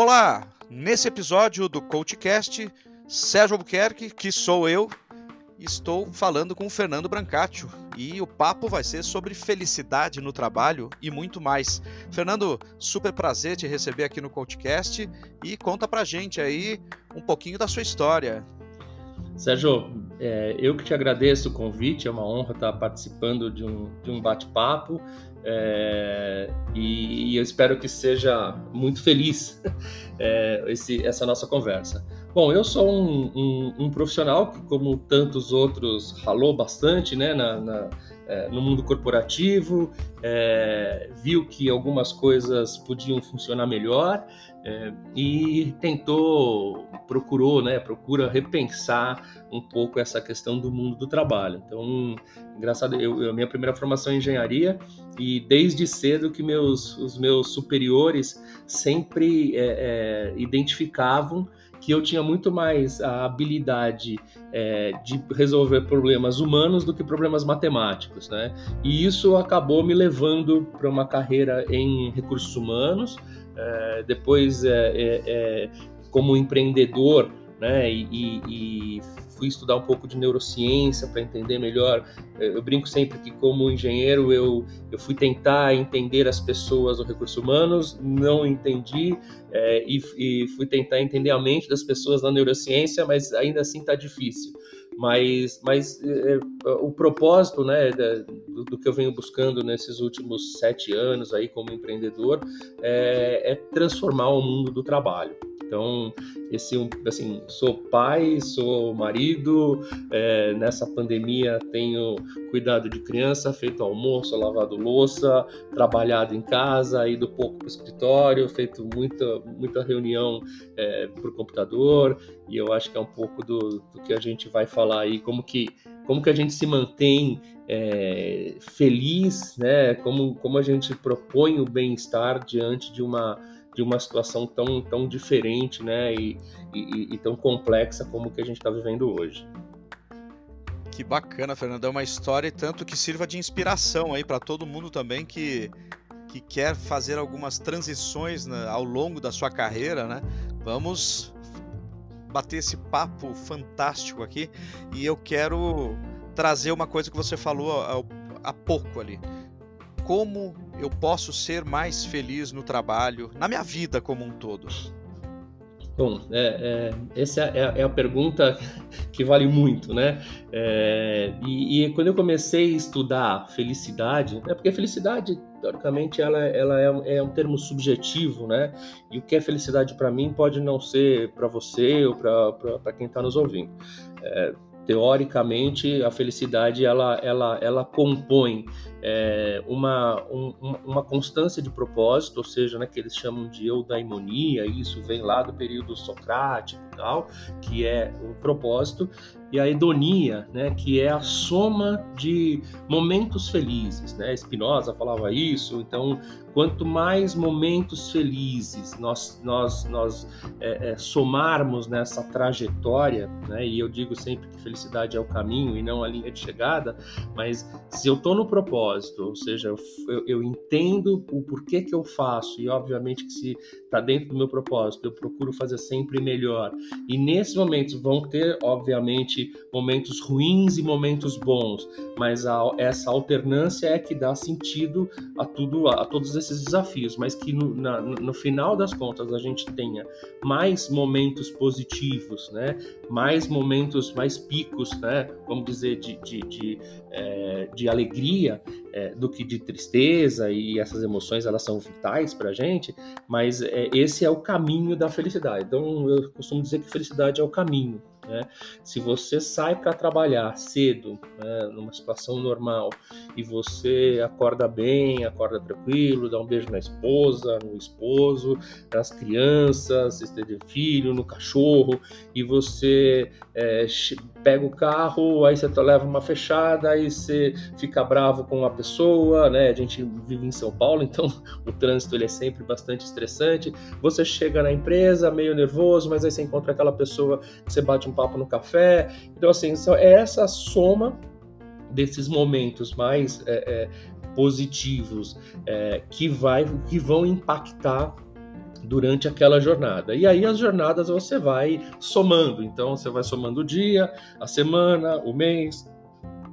Olá! Nesse episódio do CoachCast, Sérgio Albuquerque, que sou eu, estou falando com o Fernando Brancaccio e o papo vai ser sobre felicidade no trabalho e muito mais. Fernando, super prazer te receber aqui no CoachCast e conta pra gente aí um pouquinho da sua história. Sérgio, é, eu que te agradeço o convite, é uma honra estar participando de um, de um bate-papo é, e, e, eu espero que seja muito feliz é, esse, essa nossa conversa. Bom, eu sou um, um, um, profissional que, como tantos outros, ralou bastante né, na, na, é, no mundo corporativo, é, viu que algumas coisas podiam funcionar melhor é, e tentou, procurou, né, procura repensar um pouco essa questão do mundo do trabalho. Então, engraçado, eu, eu minha primeira formação é engenharia e desde cedo que meus, os meus superiores sempre é, é, identificavam que eu tinha muito mais a habilidade é, de resolver problemas humanos do que problemas matemáticos, né? E isso acabou me levando para uma carreira em recursos humanos, é, depois é, é, é como empreendedor, né? E, e, fui estudar um pouco de neurociência para entender melhor. Eu brinco sempre que, como engenheiro, eu, eu fui tentar entender as pessoas do recursos humanos, não entendi, é, e, e, fui tentar entender a mente das pessoas na neurociência, mas ainda assim está difícil. Mas, mas é, é, o propósito né, do, do, que eu venho buscando nesses últimos sete anos aí como empreendedor é, é transformar o mundo do trabalho. Então, esse assim, sou pai, sou marido, é, nessa pandemia tenho cuidado de criança, feito almoço, lavado louça, trabalhado em casa, ido pouco para o escritório, feito muita, muita reunião é, por computador, e eu acho que é um pouco do, do que a gente vai falar aí, como que como que a gente se mantém é, feliz, né? Como, como a gente propõe o bem-estar diante de uma de uma situação tão, tão diferente né, e, e, e tão complexa como que a gente está vivendo hoje. Que bacana, Fernando. É uma história tanto que sirva de inspiração aí para todo mundo também que, que quer fazer algumas transições né, ao longo da sua carreira, né? Vamos bater esse papo fantástico aqui e eu quero trazer uma coisa que você falou há pouco ali como eu posso ser mais feliz no trabalho, na minha vida como um todo? Bom, é, é, essa é, é, a pergunta que vale muito, né? É, e, e, quando eu comecei a estudar felicidade, é porque felicidade, teoricamente, ela, ela é, é, um termo subjetivo, né? E o que é felicidade para mim pode não ser para você ou para quem está nos ouvindo. Teoricamente a felicidade ela, ela, ela compõe é, uma, um, uma constância de propósito, ou seja, né, que eles chamam de eudaimonia, isso vem lá do período socrático que é o propósito, e a hedonia, né, que é a soma de momentos felizes, né? Spinoza falava isso. Então, quanto mais momentos felizes nós nós nós é, é, somarmos nessa trajetória, né? E eu digo sempre que felicidade é o caminho e não a linha de chegada. Mas se eu estou no propósito, ou seja, eu, eu, entendo o porquê que eu faço e obviamente que se está dentro do meu propósito, eu procuro fazer sempre melhor. E nesses momentos vão ter, obviamente momentos ruins e momentos bons, mas a, essa alternância é que dá sentido a tudo, a, a todos esses desafios, mas que no, na, no final das contas a gente tenha mais momentos positivos, né? Mais momentos, mais picos, né? Vamos dizer de, de, de, é, de alegria é, do que de tristeza e essas emoções elas são vitais para a gente, mas é, esse é o caminho da felicidade. Então eu costumo dizer que felicidade é o caminho. Né? Se você sai para trabalhar cedo, né, numa situação normal, e você acorda bem, acorda tranquilo, dá um beijo na esposa, no esposo, nas crianças, se teve filho, no cachorro, e você é, pega o carro, aí você leva uma fechada, aí você fica bravo com a pessoa, né? A gente vive em São Paulo, então o trânsito ele é sempre bastante estressante. Você chega na empresa meio nervoso, mas aí você encontra aquela pessoa que você bate um papo no café. Então, assim, é essa soma desses momentos mais é, é, positivos é, que, vai, que vão impactar durante aquela jornada. E aí as jornadas você vai somando. Então você vai somando o dia, a semana, o mês,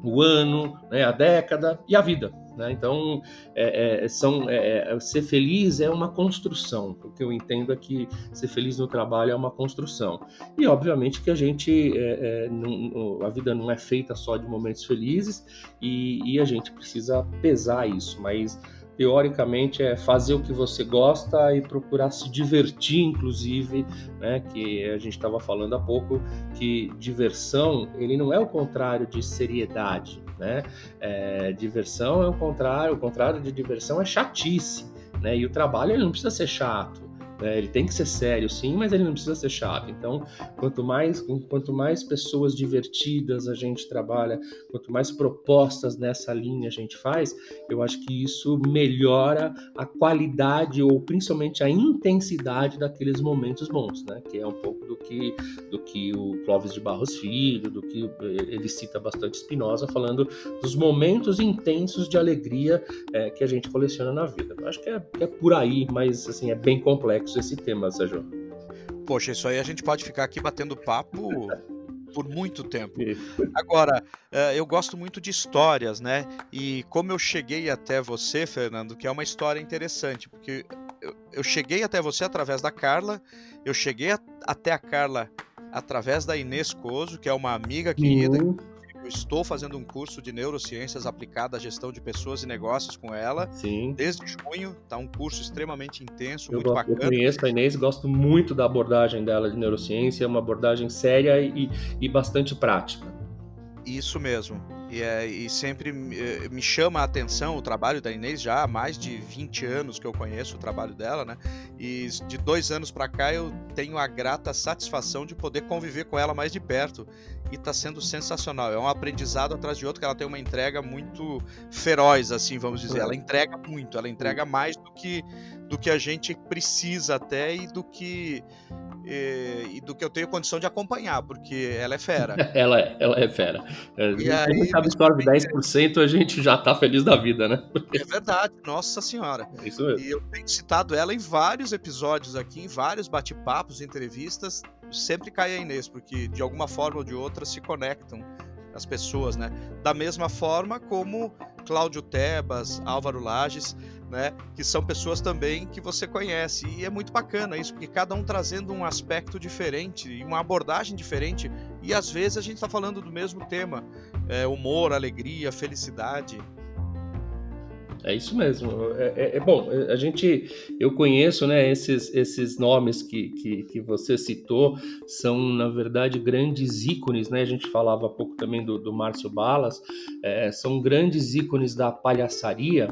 o ano, né, a década e a vida. Né? Então, é, é, são, é, é, ser feliz é uma construção. O que eu entendo é que ser feliz no trabalho é uma construção. E, obviamente, que a gente, é, é, não, a vida não é feita só de momentos felizes e, e a gente precisa pesar isso, mas teoricamente é fazer o que você gosta e procurar se divertir, inclusive, né? Que a gente estava falando há pouco que diversão ele não é o contrário de seriedade, né? É, diversão é o contrário, o contrário de diversão é chatice, né? E o trabalho ele não precisa ser chato. Né? Ele tem que ser sério, sim, mas ele não precisa ser chato. Então, quanto mais, quanto mais pessoas divertidas a gente trabalha, quanto mais propostas nessa linha a gente faz, eu acho que isso melhora a qualidade ou principalmente a intensidade daqueles momentos bons, né? Que é um pouco do que, do que o Clóvis de Barros Filho, do que ele cita bastante Spinoza, falando dos momentos intensos de alegria é, que a gente coleciona na vida. Eu acho que é, que é por aí, mas assim, é bem complexo complexo esse tema, Sérgio. Poxa, isso aí a gente pode ficar aqui batendo papo por muito tempo. Agora, eh, eu gosto muito de histórias, né? E como eu cheguei até você, Fernando, que é uma história interessante, porque eu cheguei até você através da Carla, eu cheguei até a Carla através da Inês Coso, que é uma amiga querida, uhum. Eu estou fazendo um curso de neurociências aplicada à gestão de pessoas e negócios com ela. Sim. Desde junho, tá um curso extremamente intenso, eu muito gosto, bacana. Eu conheço a Inês, gosto muito da abordagem dela de neurociência, é uma abordagem séria e, e bastante prática. Isso mesmo. E, é, e sempre eh, me chama a atenção o trabalho da Inês, já há mais de 20 anos que eu conheço o trabalho dela, né? E de dois anos para cá eu tenho a grata satisfação de poder conviver com ela mais de perto. E está sendo sensacional. É um aprendizado atrás de outro, que ela tem uma entrega muito feroz, assim, vamos dizer. Ela entrega muito, ela entrega mais do que, do que a gente precisa até e do que e, e, do que eu tenho condição de acompanhar, porque ela é fera. ela, é, ela é fera. É, e aí, cada história de 10%, a gente já tá feliz da vida, né? É verdade, nossa senhora. É isso mesmo. E eu tenho citado ela em vários episódios aqui, em vários bate-papos, entrevistas, sempre cai a Inês, porque de alguma forma ou de outra se conectam as pessoas, né? Da mesma forma como Cláudio Tebas, Álvaro Lages, né? Que são pessoas também que você conhece. E é muito bacana isso, porque cada um trazendo um aspecto diferente e uma abordagem diferente. E às vezes a gente está falando do mesmo tema: é, humor, alegria, felicidade. É isso mesmo. É, é, é, bom, é, a gente, eu conheço, né, esses, esses nomes que, que, que, você citou, são, na verdade, grandes ícones, né? A gente falava há pouco também do, do Márcio Balas, é, são grandes ícones da palhaçaria,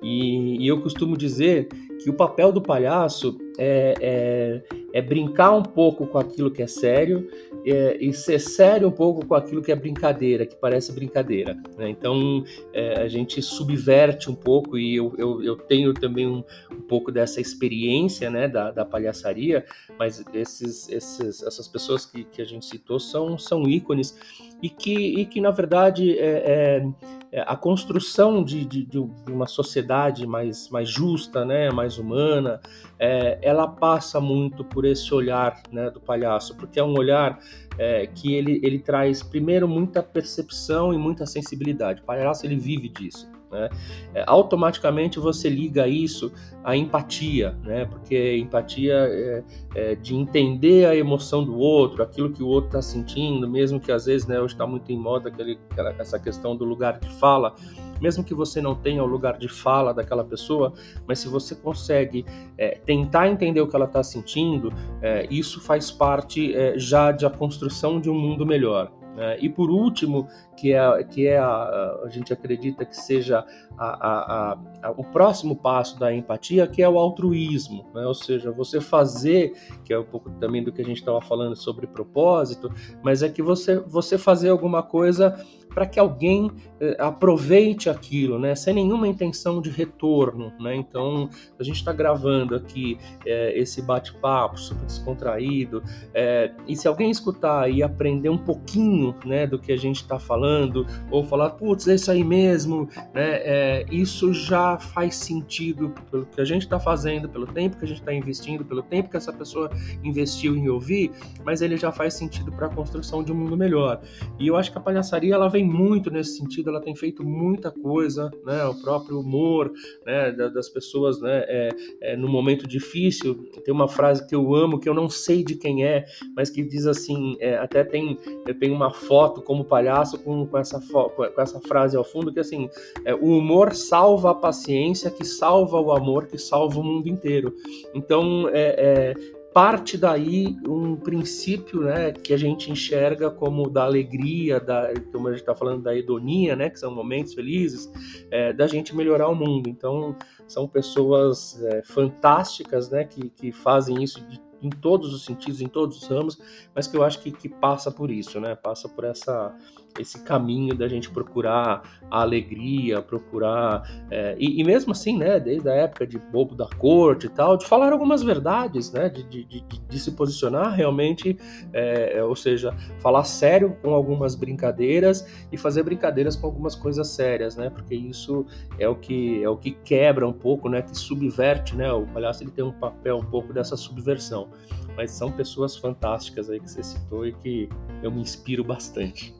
e, e eu costumo dizer que o papel do palhaço é, é, é, brincar um pouco com aquilo que é sério é, e ser sério um pouco com aquilo que é brincadeira, que parece brincadeira. Né? Então é, a gente subverte um pouco e eu, eu, eu tenho também um, um, pouco dessa experiência né, da, da palhaçaria, mas esses, esses, essas pessoas que, que a gente citou são, são ícones e que, e que na verdade é, é é, a construção de, de, de, uma sociedade mais, mais justa, né, mais humana, é, ela passa muito por esse olhar né, do palhaço, porque é um olhar é, que ele, ele traz primeiro muita percepção e muita sensibilidade. O palhaço ele vive disso. Né? É, automaticamente você liga isso à empatia, né? porque empatia é, é, de entender a emoção do outro, aquilo que o outro está sentindo, mesmo que às vezes né, hoje está muito em moda aquele, essa questão do lugar de fala, mesmo que você não tenha o lugar de fala daquela pessoa, mas se você consegue é, tentar entender o que ela está sentindo, é, isso faz parte é, já da construção de um mundo melhor. É, e por último, que é, que é a, a gente acredita que seja a, a, o próximo passo da empatia, que é o altruísmo, né? ou seja, você fazer, que é um pouco também do que a gente estava falando sobre propósito, mas é que você, você fazer alguma coisa para que alguém eh, aproveite aquilo, né, sem nenhuma intenção de retorno, né? Então a gente está gravando aqui é, esse bate-papo super descontraído, é, e se alguém escutar e aprender um pouquinho, né, do que a gente está falando, ou falar, putz, é isso aí mesmo, né? É, isso já faz sentido pelo que a gente está fazendo, pelo tempo que a gente está investindo, pelo tempo que essa pessoa investiu em ouvir, mas ele já faz sentido para a construção de um mundo melhor. E eu acho que a palhaçaria ela vem muito nesse sentido, ela tem feito muita coisa, né? O próprio humor, né? Das pessoas, né? É, é, no momento difícil, tem uma frase que eu amo que eu não sei de quem é, mas que diz assim, é, até tem eu tenho uma foto como palhaço com, com essa com essa frase ao fundo que assim, é, o humor salva a paciência, que salva o amor, que salva o mundo inteiro. Então, é, é parte daí um princípio né, que a gente enxerga como da alegria, da, como a gente está falando da hedonia, né, que são momentos felizes, é, da gente melhorar o mundo. Então, são pessoas é, fantásticas né, que, que fazem isso de, em todos os sentidos, em todos os ramos, mas que eu acho que, que passa por isso, né, passa por essa esse caminho da gente procurar a alegria, procurar. É, e, e, mesmo assim, né, desde a época de Bobo da Corte e tal, de falar algumas verdades, né, de, de, de, de se posicionar realmente, é, é, ou seja, falar sério com algumas brincadeiras e fazer brincadeiras com algumas coisas sérias, né, porque isso é o que, é o que quebra um pouco, né, que subverte, né, o palhaço ele tem um papel um pouco dessa subversão. Mas são pessoas fantásticas aí que você citou e que eu me inspiro bastante.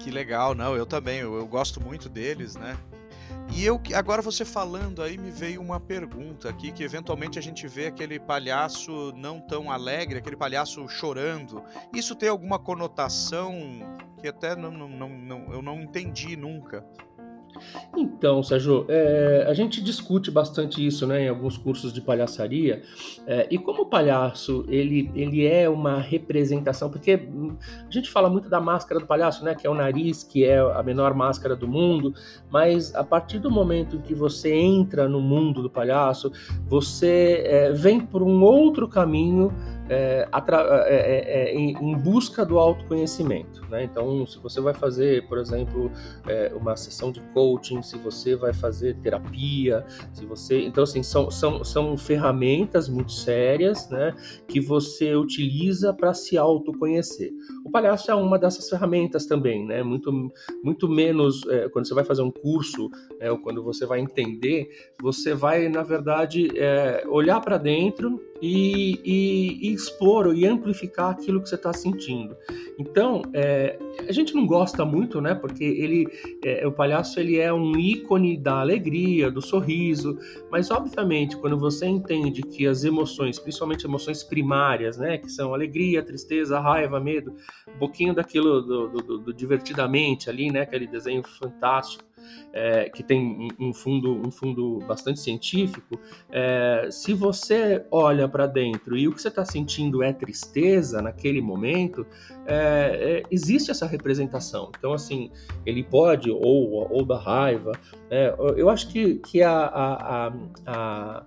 Que legal, não, eu também, eu, eu gosto muito deles, né? E eu agora você falando aí me veio uma pergunta aqui que eventualmente a gente vê aquele palhaço não tão alegre, aquele palhaço chorando. Isso tem alguma conotação que até não, não, não, eu não entendi nunca. Então, Sérgio, é, a gente discute bastante isso né, em alguns cursos de palhaçaria. É, e como o palhaço ele, ele é uma representação, porque a gente fala muito da máscara do palhaço, né, que é o nariz, que é a menor máscara do mundo, mas a partir do momento que você entra no mundo do palhaço, você é, vem por um outro caminho é, é, é, é, em, em, busca do autoconhecimento. Né? Então, se você vai fazer, por exemplo, é, uma sessão de coaching, se você vai fazer terapia, se você. Então, assim, são, são, são ferramentas muito sérias né, que você utiliza para se autoconhecer. O palhaço é uma dessas ferramentas também, né? muito, muito menos é, quando você vai fazer um curso, né, ou quando você vai entender, você vai, na verdade, olhar para dentro e, e, e, expor e amplificar aquilo que você está sentindo. Então, é, a gente não gosta muito, né? Porque ele, é, o palhaço ele é um ícone da alegria, do sorriso, mas obviamente quando você entende que as emoções, principalmente emoções primárias, né? Que são alegria, tristeza, raiva, medo, um pouquinho daquilo do, do, do divertidamente ali, né? Aquele desenho fantástico é, que tem um fundo, um fundo bastante científico, é, se você olha para dentro e o que você está sentindo é tristeza naquele momento, é, é, existe essa representação. Então, assim, ele pode, ou, ou da raiva, né, eu acho que, que a, a, a,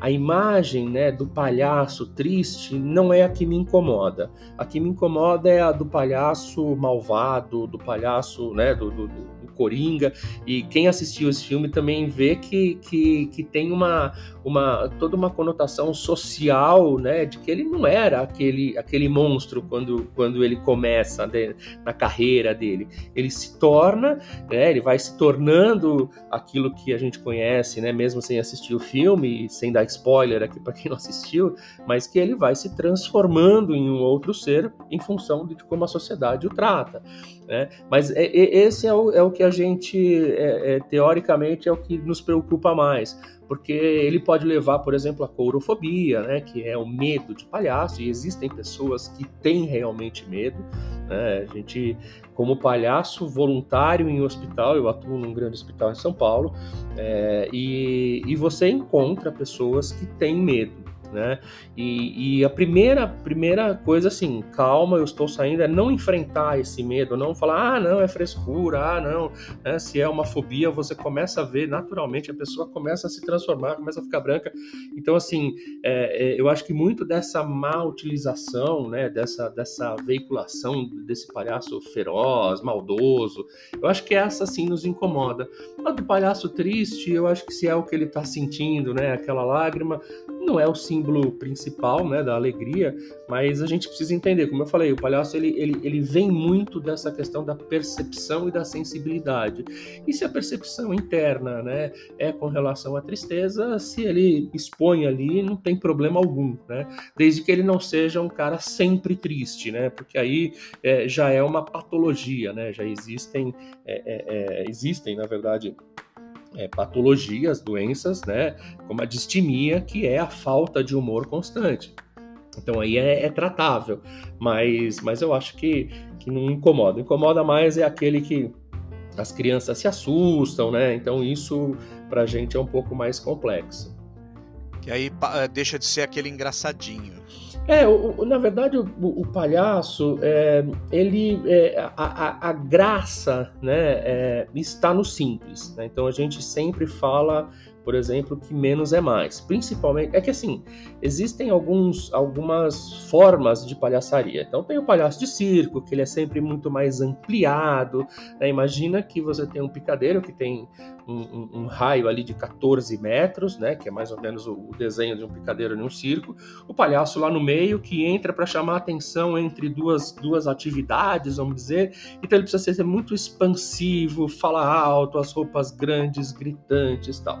a imagem né, do palhaço triste não é a que me incomoda. A que me incomoda é a do palhaço malvado, do palhaço, né, do, do, do Coringa. E quem assistiu esse filme também vê que, que, que tem uma, uma toda uma conotação social, né, de que ele não era aquele, aquele monstro quando, quando ele começa de, na carreira dele. Ele se torna, né, ele vai se tornando aquilo que a gente conhece, né, mesmo sem assistir o filme, sem dar spoiler aqui para quem não assistiu, mas que ele vai se transformando em um outro ser em função de como a sociedade o trata. Né? Mas é, é, esse é o, é o que a gente, é, é, teoricamente, é o que nos preocupa mais, porque ele pode levar, por exemplo, a courofobia, né? que é o medo de palhaço, e existem pessoas que têm realmente medo. Né? A gente, como palhaço voluntário em hospital, eu atuo num grande hospital em São Paulo, é, e, e você encontra pessoas que têm medo. Né? E, e, a primeira, primeira coisa, assim, calma, eu estou saindo, é não enfrentar esse medo, não falar, ah, não, é frescura, ah, não, né? se é uma fobia, você começa a ver naturalmente, a pessoa começa a se transformar, começa a ficar branca. Então, assim, é, é, eu acho que muito dessa má utilização, né, dessa, dessa veiculação desse palhaço feroz, maldoso, eu acho que essa, sim, nos incomoda. Mas do palhaço triste, eu acho que se é o que ele está sentindo, né, aquela lágrima, não é o símbolo principal, né, da alegria, mas a gente precisa entender, como eu falei, o palhaço ele, ele, ele vem muito dessa questão da percepção e da sensibilidade. E se a percepção interna, né, é com relação à tristeza, se ele expõe ali, não tem problema algum, né, desde que ele não seja um cara sempre triste, né, porque aí é, já é uma patologia, né, já existem, é, é, é existem, na verdade, é, patologias, doenças, né, como a distimia, que é a falta de humor constante. Então aí é, é, tratável, mas, mas eu acho que, que não incomoda. Incomoda mais é aquele que as crianças se assustam, né? Então isso pra gente é um pouco mais complexo. Que aí eh, deixa de ser aquele engraçadinho. É, o, o, na verdade, o, o palhaço, é, ele, é, a, a, a, graça né, é, está no simples. Né? Então a gente sempre fala por exemplo, que menos é mais. Principalmente, é que assim, existem alguns, algumas formas de palhaçaria. Então tem o palhaço de circo, que ele é sempre muito mais ampliado. Né? Imagina que você tem um picadeiro que tem um, um, um, raio ali de 14 metros, né? Que é mais ou menos o, o desenho de um picadeiro em um circo. O palhaço lá no meio que entra para chamar atenção entre duas, duas atividades, vamos dizer. Então ele precisa ser muito expansivo, falar alto, as roupas grandes, gritantes, tal.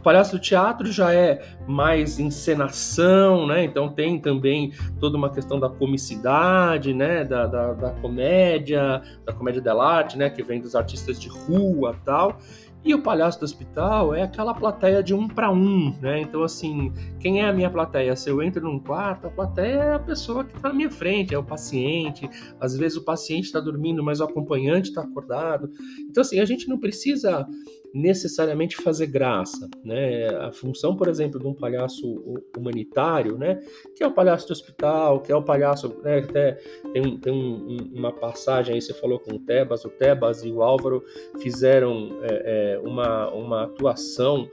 O Palhaço do Teatro já é mais encenação, né? Então tem também toda uma questão da comicidade, né? Da, da, da comédia, da comédia dell'arte, né? Que vem dos artistas de rua tal. E o palhaço do hospital é aquela plateia de um para um, né? Então, assim, quem é a minha plateia? Se eu entro num quarto, a plateia é a pessoa que está na minha frente, é o paciente. Às vezes o paciente está dormindo, mas o acompanhante está acordado. Então, assim, a gente não precisa necessariamente fazer graça, né? A função, por exemplo, de um palhaço humanitário, né? Que é o palhaço de hospital, que é o palhaço, né? Até tem, tem um, uma passagem aí, você falou com o Tebas, o Tebas e o Álvaro fizeram é, é, uma, uma atuação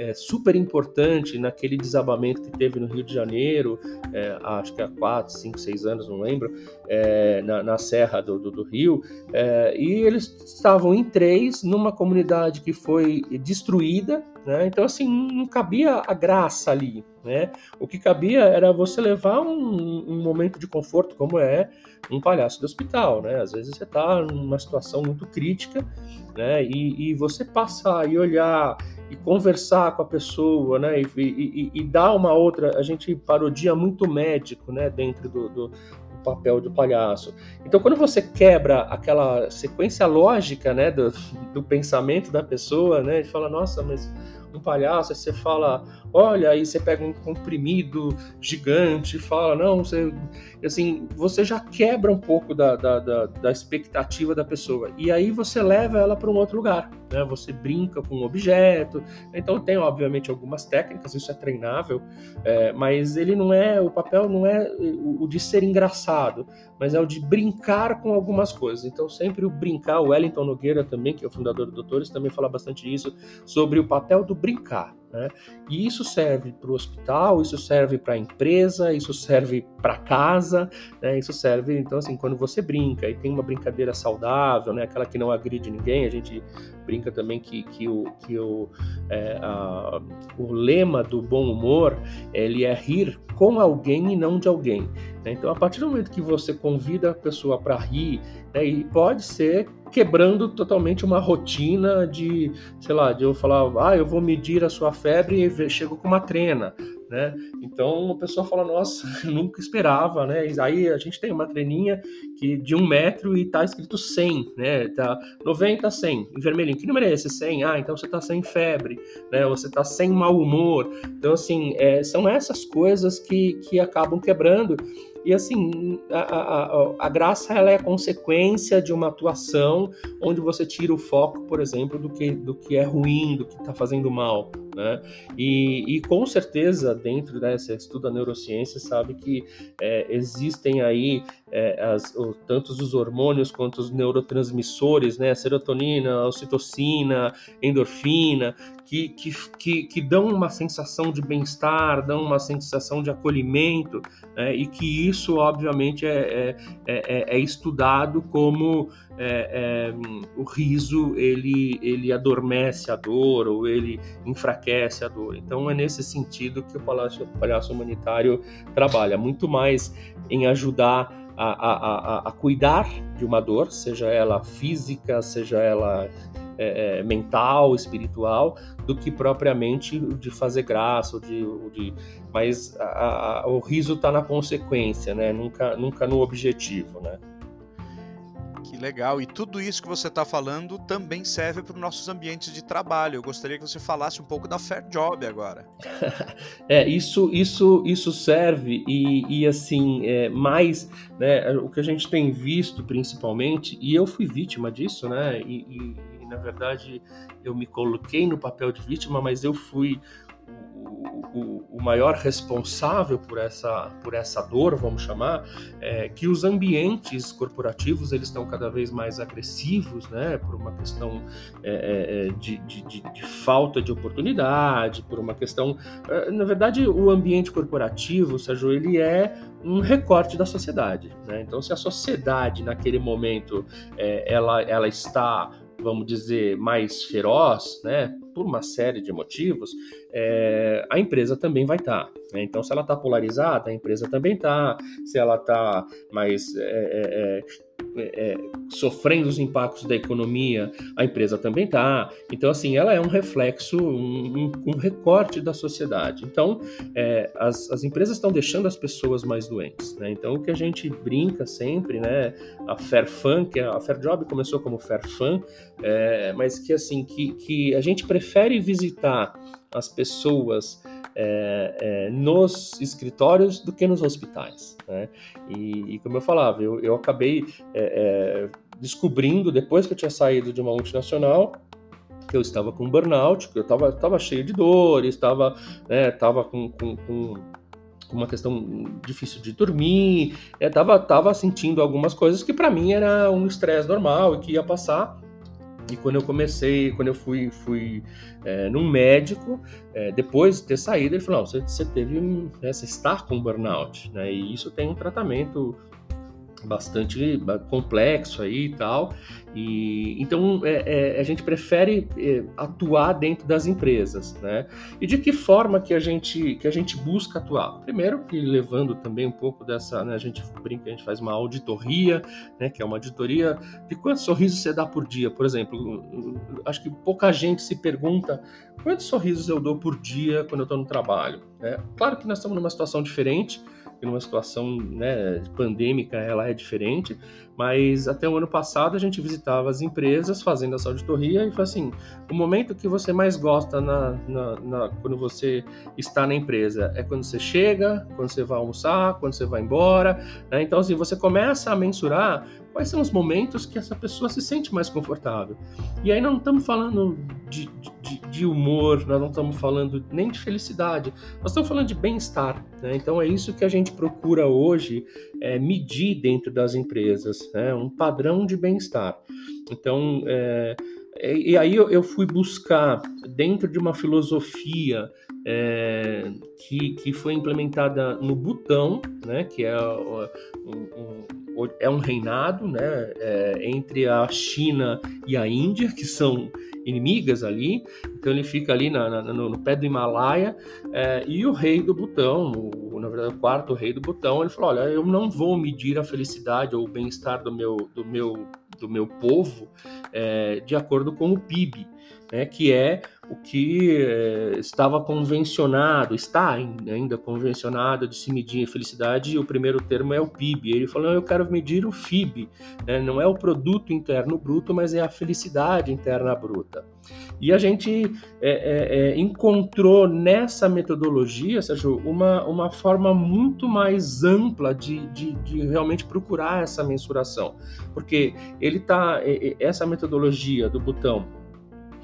é, super importante naquele desabamento que teve no Rio de Janeiro, é, acho que há 4, 5, 6 anos, não lembro, é, na, na, Serra do, do, do Rio, é, e eles estavam em três numa comunidade que foi destruída, né? então assim, não cabia a graça ali, né? O que cabia era você levar um, um, momento de conforto, como é um palhaço de hospital, né? Às vezes você está numa situação muito crítica, né? E, e, você passar e olhar e conversar com a pessoa, né? E, e, e, dar uma outra. A gente parodia muito médico, né? Dentro do, do papel do palhaço. Então, quando você quebra aquela sequência lógica, né, do, do pensamento da pessoa, né, e fala, nossa, mas um palhaço, você fala, olha, aí você pega um comprimido gigante e fala, não, você, assim, você já quebra um pouco da, da, da, da expectativa da pessoa. E aí você leva ela para um outro lugar, né? Você brinca com um objeto. Então tem, obviamente, algumas técnicas, isso é treinável, é, mas ele não é, o papel não é o, o de ser engraçado, mas é o de brincar com algumas coisas. Então sempre o brincar, o Wellington Nogueira também, que é o fundador do Doutores, também fala bastante isso, sobre o papel do brincar. Né? E isso serve para o hospital, isso serve para a empresa, isso serve para casa, né? isso serve, então, assim, quando você brinca e tem uma brincadeira saudável, né? aquela que não agride ninguém, a gente brinca também que, que, o, que o, é, a, o lema do bom humor ele é rir com alguém e não de alguém. Né? Então, a partir do momento que você convida a pessoa para rir, né, e pode ser quebrando totalmente uma rotina de, sei lá, de eu falar, ah, eu vou medir a sua febre e chego com uma trena né? Então a pessoa fala, nossa, nunca esperava, né? E aí a gente tem uma treninha que de um metro e tá escrito 100, né? Tá 90, 100, em vermelhinho. Que número é esse? 100? Ah, então você tá sem febre, né? Você tá sem mau humor. Então, assim, é, são essas coisas que, que acabam quebrando. E assim, a, a, a, graça ela é consequência de uma atuação onde você tira o foco, por exemplo, do que, do que é ruim, do que está fazendo mal. Né? E, e, com certeza, dentro dessa estuda neurociência, sabe que é, existem aí é, as, o, tanto os hormônios quanto os neurotransmissores, né? A serotonina, a ocitocina, endorfina, que, que, que, que dão uma sensação de bem-estar, dão uma sensação de acolhimento, né? e que isso, obviamente, é, é, é, é estudado como é, é, o riso ele, ele adormece a dor ou ele enfraquece a dor. Então é nesse sentido que o palhaço, o humanitário trabalha, muito mais em ajudar a, a, a, a cuidar de uma dor, seja ela física, seja ela é, é, mental, espiritual, do que propriamente de fazer graça, ou de, ou de mas a, a, o riso está na consequência, né? Nunca, nunca no objetivo, né? legal. E tudo isso que você está falando também serve para os nossos ambientes de trabalho. Eu gostaria que você falasse um pouco da Fair Job agora. é, isso, isso, isso serve e, e assim, é, mais, né, o que a gente tem visto principalmente, e eu fui vítima disso, né, e, e na verdade eu me coloquei no papel de vítima, mas eu fui o, o, maior responsável por essa, por essa dor, vamos chamar, é que os ambientes corporativos eles estão cada vez mais agressivos, né, por uma questão é, é, é de, de, de, falta de oportunidade, por uma questão, é, na verdade, o ambiente corporativo, Sérgio, ele é um recorte da sociedade, né? Então, se a sociedade naquele momento ela, ela está vamos dizer, mais feroz, né, por uma série de motivos, é, a empresa também vai estar. Tá, né? Então, se ela está polarizada, a empresa também está. Se ela está mais é, é, é é, é, sofrendo os impactos da economia, a empresa também está. Então, assim, ela é um reflexo, um, um recorte da sociedade. Então, é, as, as empresas estão deixando as pessoas mais doentes. Né? Então, o que a gente brinca sempre, né? A Fairfan, que a, a Fairjob começou como Fairfan, é, mas que assim, que, que a gente prefere visitar as pessoas é, é, nos escritórios do que nos hospitais. Né? E, e, como eu falava, eu, eu acabei é, é descobrindo, depois que eu tinha saído de uma multinacional, que eu estava com burnout, que eu estava tava cheio de dores, estava né, tava com, com, com uma questão difícil de dormir, estava tava sentindo algumas coisas que para mim era um estresse normal e que ia passar. E quando eu comecei, quando eu fui, fui é, num médico, é, depois de ter saído, ele falou: você, você teve, né, você está com burnout, né? E isso tem um tratamento bastante complexo aí e tal. E, então é, é, a gente prefere é, atuar dentro das empresas, né? E de que forma que a gente que a gente busca atuar? Primeiro que levando também um pouco dessa, né, a gente brinca, a gente faz uma auditoria, né, que é uma auditoria de quantos sorrisos você dá por dia, por exemplo. Acho que pouca gente se pergunta quantos sorrisos eu dou por dia quando eu estou no trabalho. Né? Claro que nós estamos numa situação diferente que numa situação né, pandêmica ela é diferente, mas até o ano passado a gente visitava as empresas fazendo essa auditoria e foi assim, o momento que você mais gosta na, na, na, quando você está na empresa é quando você chega, quando você vai almoçar, quando você vai embora, né? então assim, você começa a mensurar quais são os momentos que essa pessoa se sente mais confortável. E aí não estamos falando de, de, de humor, nós não estamos falando nem de felicidade, nós estamos falando de bem-estar. Né? Então é isso que a gente procura hoje é, medir dentro das empresas, né? um padrão de bem-estar. Então, é, e aí eu fui buscar dentro de uma filosofia é, que, que foi implementada no Butão, né, que é um, é um reinado né, é, entre a China e a Índia, que são inimigas ali. Então ele fica ali na, na, no, no, pé do Himalaia é, e o rei do Butão, o, na verdade o quarto rei do Butão, ele falou: olha, eu não vou medir a felicidade ou o bem-estar do meu, do meu do meu povo é, de acordo com o PIB, né, que é o que é, estava convencionado, está ainda convencionado de se medir felicidade, o primeiro termo é o PIB. Ele falou: eu quero medir o FIB, né? não é o produto interno bruto, mas é a felicidade interna bruta. E a gente é, é, encontrou nessa metodologia, Sérgio, uma, uma forma muito mais ampla de, de, de realmente procurar essa mensuração. Porque ele tá. Essa metodologia do botão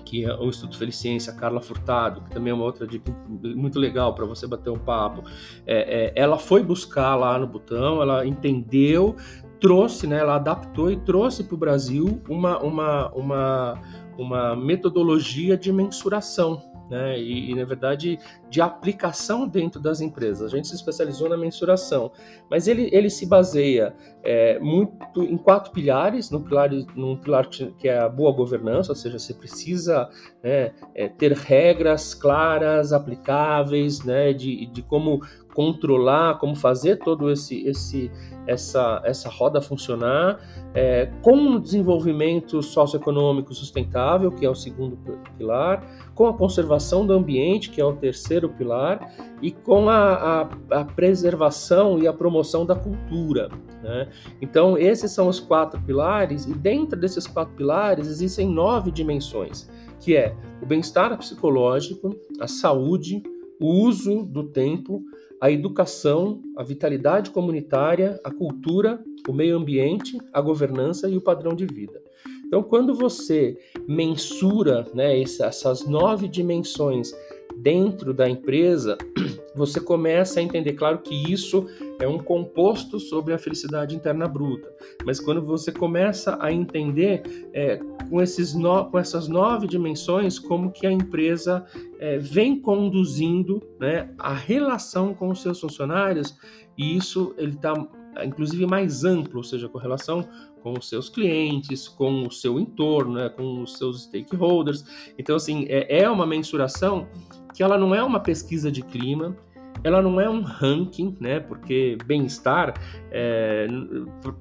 que é o Instituto Feliciência, a Carla Furtado, que também é uma outra dica muito legal para você bater um papo. É, é, ela foi buscar lá no botão, ela entendeu, trouxe, né, ela adaptou e trouxe para o Brasil uma, uma, uma, uma metodologia de mensuração né? E, e, na verdade de aplicação dentro das empresas. A gente se especializou na mensuração, mas ele, ele se baseia é, muito em quatro pilares, num pilar, num pilar que é a boa governança, ou seja, você precisa né, é, ter regras claras, aplicáveis, né, de, de como controlar, como fazer todo esse, esse essa, essa roda funcionar, é, com um desenvolvimento socioeconômico sustentável, que é o segundo pilar, com a conservação do ambiente, que é o terceiro pilar, e com a, a, a preservação e a promoção da cultura. Né? Então, esses são os quatro pilares, e dentro desses quatro pilares existem nove dimensões, que é o bem-estar psicológico, a saúde, o uso do tempo, a educação, a vitalidade comunitária, a cultura, o meio ambiente, a governança e o padrão de vida. Então, quando você mensura né, essas nove dimensões dentro da empresa, você começa a entender, claro que isso é um composto sobre a felicidade interna bruta, mas quando você começa a entender é, com, esses no, com essas nove dimensões como que a empresa é, vem conduzindo né, a relação com os seus funcionários, e isso ele está inclusive mais amplo, ou seja, com relação com os seus clientes, com o seu entorno, né, com os seus stakeholders. Então, assim, é, é uma mensuração que ela não é uma pesquisa de clima, ela não é um ranking, né? Porque bem-estar, é,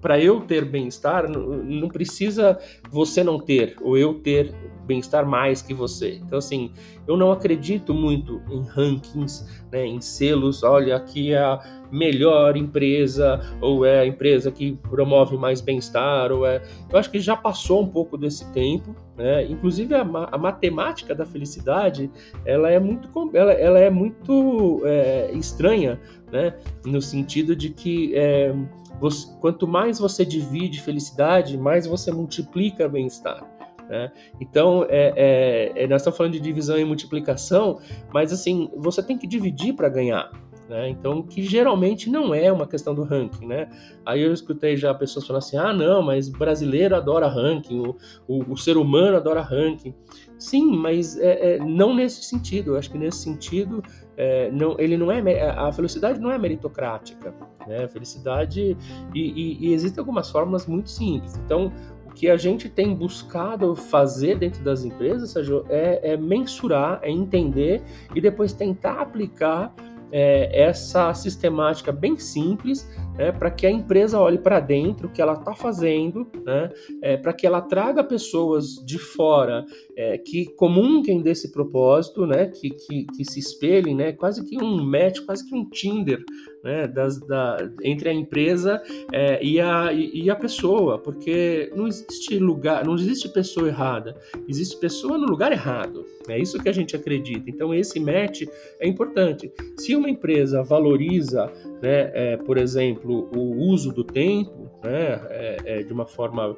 para eu ter bem-estar, não precisa você não ter ou eu ter bem-estar mais que você. Então, assim, eu não acredito muito em rankings, né, em selos. Olha, aqui é a melhor empresa, ou é a empresa que promove mais bem-estar, ou é. Eu acho que já passou um pouco desse tempo. Né? Inclusive a, a matemática da felicidade, ela é muito, ela, ela é muito é, estranha, né? No sentido de que é, você, quanto mais você divide felicidade, mais você multiplica bem-estar. Né? Então, é, é, é, nós estamos falando de divisão e multiplicação, mas assim, você tem que dividir para ganhar. Né? Então, que geralmente não é uma questão do ranking, né? Aí eu escutei já pessoas falando assim, ah, não, mas brasileiro adora ranking, o, o, o ser humano adora ranking. Sim, mas é, é, não nesse sentido. Eu acho que nesse sentido, é, não, ele não é a felicidade não é meritocrática, né? Felicidade e, e, e existem algumas fórmulas muito simples. Então, que a gente tem buscado fazer dentro das empresas, Sérgio, é, é mensurar, é entender e depois tentar aplicar é, essa sistemática bem simples né, para que a empresa olhe para dentro o que ela está fazendo, né, é, para que ela traga pessoas de fora é, que comunguem desse propósito, né, que, que, que, se espelhem, né, quase que um match, quase que um Tinder né, das, da, entre a empresa é, e, a, e, a pessoa, porque não existe lugar, não existe pessoa errada, existe pessoa no lugar errado. É isso que a gente acredita. Então esse match é importante. Se uma empresa valoriza, né, é, por exemplo, o uso do tempo, né, é, é, de uma forma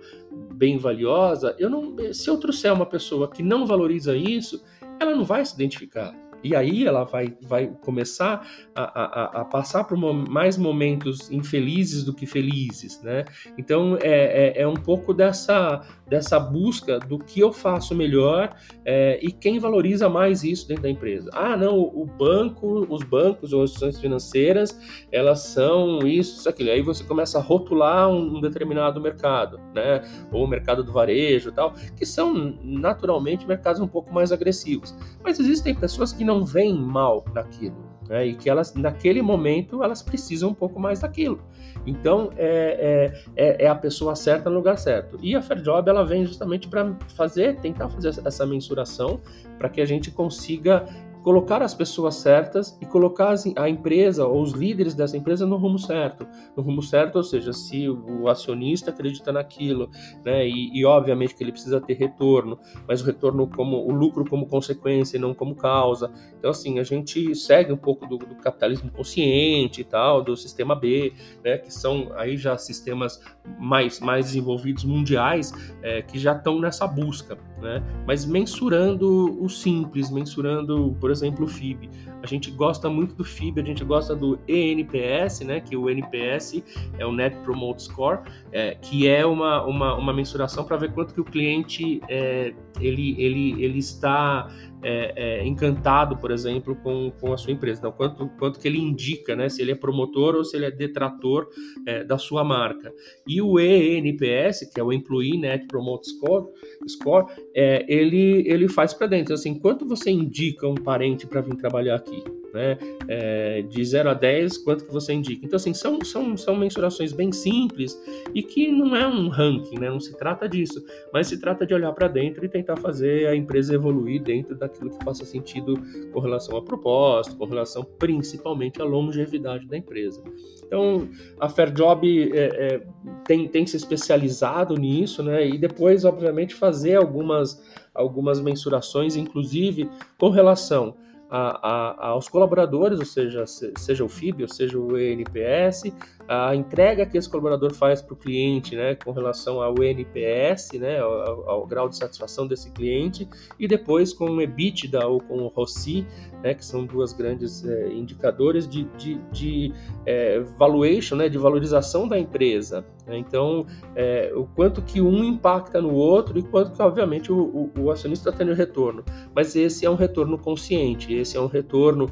bem valiosa, eu não, se eu trouxer uma pessoa que não valoriza isso, ela não vai se identificar. E aí ela vai, vai começar a, a, a passar por mais momentos infelizes do que felizes, né? Então é, é, é, um pouco dessa, dessa busca do que eu faço melhor é, e quem valoriza mais isso dentro da empresa. Ah, não, o banco, os bancos ou instituições financeiras, elas são isso, isso, aquilo. Aí você começa a rotular um, um determinado mercado, né? Ou o mercado do varejo tal, que são naturalmente mercados um pouco mais agressivos. Mas existem pessoas que não veem mal naquilo né? e que elas, naquele momento, elas precisam um pouco mais daquilo. Então, é, é, é, é a pessoa certa no lugar certo. E a Fair Job, ela vem justamente para fazer, tentar fazer essa mensuração, para que a gente consiga colocar as pessoas certas e colocar a empresa ou os líderes dessa empresa no rumo certo. No rumo certo, ou seja, se o acionista acredita naquilo, né, e, e obviamente que ele precisa ter retorno, mas o retorno como o lucro como consequência e não como causa. Então, assim, a gente segue um pouco do, do capitalismo consciente e tal, do sistema B, né, que são aí já sistemas mais, mais desenvolvidos mundiais é, que já estão nessa busca, né, mas mensurando o simples, mensurando, por exemplo, o FIB. A gente gosta muito do FIB, a gente gosta do ENPS, né, que o NPS é o Net Promote Score, é, que é uma, uma, uma mensuração para ver quanto que o cliente é, ele, ele, ele está é, é, encantado, por exemplo, com, com a sua empresa. Então, quanto, quanto que ele indica, né, se ele é promotor ou se ele é detrator é, da sua marca. E o ENPS, que é o Employee Net Promote Score, score é, ele, ele faz para dentro. Assim, quanto você indica um parente para vir trabalhar aqui? Né? É, de 0 a 10, quanto que você indica? Então, assim, são, são, são mensurações bem simples e que não é um ranking, né? não se trata disso, mas se trata de olhar para dentro e tentar fazer a empresa evoluir dentro daquilo que faça sentido com relação a propósito, com relação principalmente à longevidade da empresa. Então, a Fairjob é, é, tem, tem se especializado nisso, né? E depois, obviamente, fazer algumas, algumas mensurações, inclusive com relação a, a, aos colaboradores, ou seja, seja o FIB, ou seja o ENPS, a entrega que esse colaborador faz para o cliente, né, com relação ao NPS, né, ao, ao, grau de satisfação desse cliente, e depois com o EBITDA ou com o ROCI, né, que são duas grandes é, indicadores de, de, de é, valuation, né, de valorização da empresa. Né? Então, é, o quanto que um impacta no outro e quanto que, obviamente, o, o, o acionista está tendo retorno. Mas esse é um retorno consciente, esse é um retorno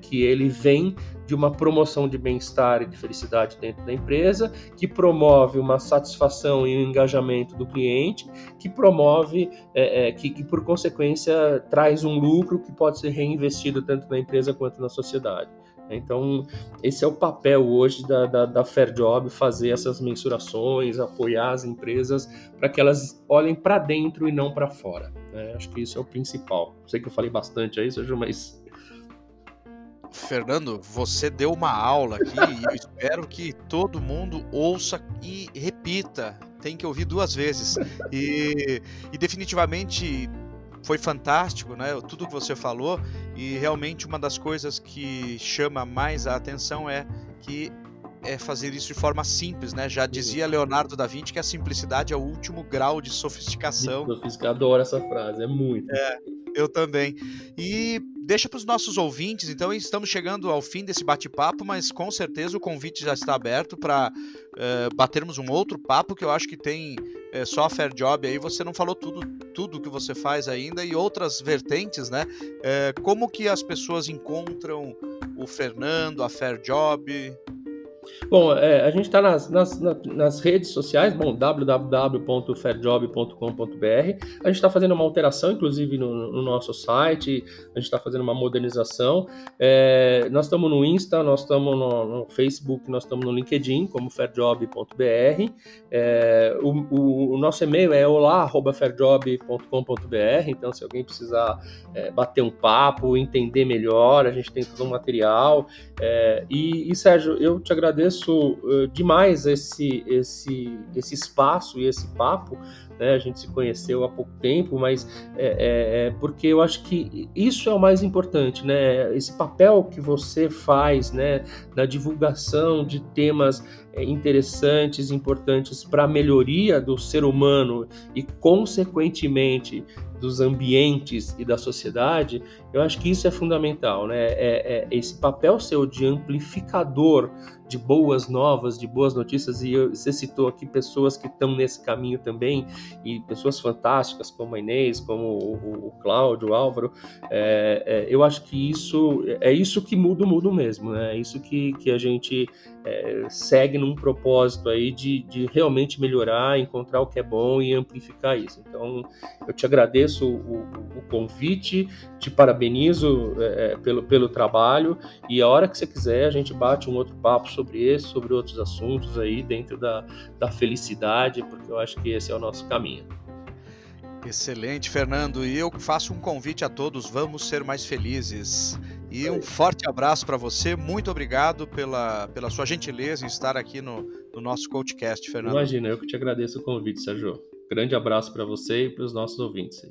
que ele vem de uma promoção de bem-estar e de felicidade dentro da empresa, que promove uma satisfação e um engajamento do cliente, que promove, é, é, que, que, por consequência traz um lucro que pode ser reinvestido tanto na empresa quanto na sociedade. Então, esse é o papel hoje da, da, da Fair Job, fazer essas mensurações, apoiar as empresas para que elas olhem para dentro e não para fora. Né? Acho que isso é o principal. Sei que eu falei bastante aí, Sérgio, mas Fernando, você deu uma aula aqui e eu espero que todo mundo ouça e repita. Tem que ouvir duas vezes. E, e definitivamente foi fantástico, né? Tudo que você falou. E realmente uma das coisas que chama mais a atenção é que é fazer isso de forma simples, né? Já dizia Leonardo da Vinci que a simplicidade é o último grau de sofisticação. Eu adoro essa frase, é muito. É, eu também. E deixa para os nossos ouvintes, então estamos chegando ao fim desse bate-papo, mas com certeza o convite já está aberto para uh, eh, batermos um outro papo que eu acho que tem uh, só a Fair Job aí. Você não falou tudo, tudo que você faz ainda e outras vertentes, né? Uh, como que as pessoas encontram o Fernando, a Fair Job? Bom, é, a gente está nas, nas, nas, redes sociais, bom, www.fairjob.com.br. A gente está fazendo uma alteração, inclusive, no, no, nosso site, a gente está fazendo uma modernização. É, nós estamos no Insta, nós estamos no, no, Facebook, nós estamos no LinkedIn, como fairjob.br. É, o, o, o, nosso e-mail é olá.fairjob.com.br, então se alguém precisar é, bater um papo, entender melhor, a gente tem todo um material. É, e, e, Sérgio, eu te agradeço agradeço uh, demais esse, esse, esse espaço e esse papo. Né? A gente se conheceu há pouco tempo, mas é, é, é, porque eu acho que isso é o mais importante, né? Esse papel que você faz, né, na divulgação de temas é, interessantes, importantes para a melhoria do ser humano e, consequentemente, dos ambientes e da sociedade, eu acho que isso é fundamental, né? É, é esse papel seu de amplificador de boas novas, de boas notícias, e você citou aqui pessoas que estão nesse caminho também, e pessoas fantásticas como a Inês, como o, o Cláudio, o Álvaro, é, é, eu acho que isso é isso que muda o mundo mesmo, né? É isso que, que a gente é, segue num propósito aí de, de realmente melhorar, encontrar o que é bom e amplificar isso. Então, eu te agradeço o, o convite, te parabenizo é, pelo, pelo trabalho e a hora que você quiser a gente bate um outro papo sobre esse, sobre outros assuntos aí dentro da, da felicidade, porque eu acho que esse é o nosso caminho. Excelente, Fernando. E eu faço um convite a todos: vamos ser mais felizes. E um forte abraço para você. Muito obrigado pela, pela sua gentileza em estar aqui no, no nosso podcast, Fernando. Imagina, eu que te agradeço o convite, Sérgio. Grande abraço para você e para os nossos ouvintes.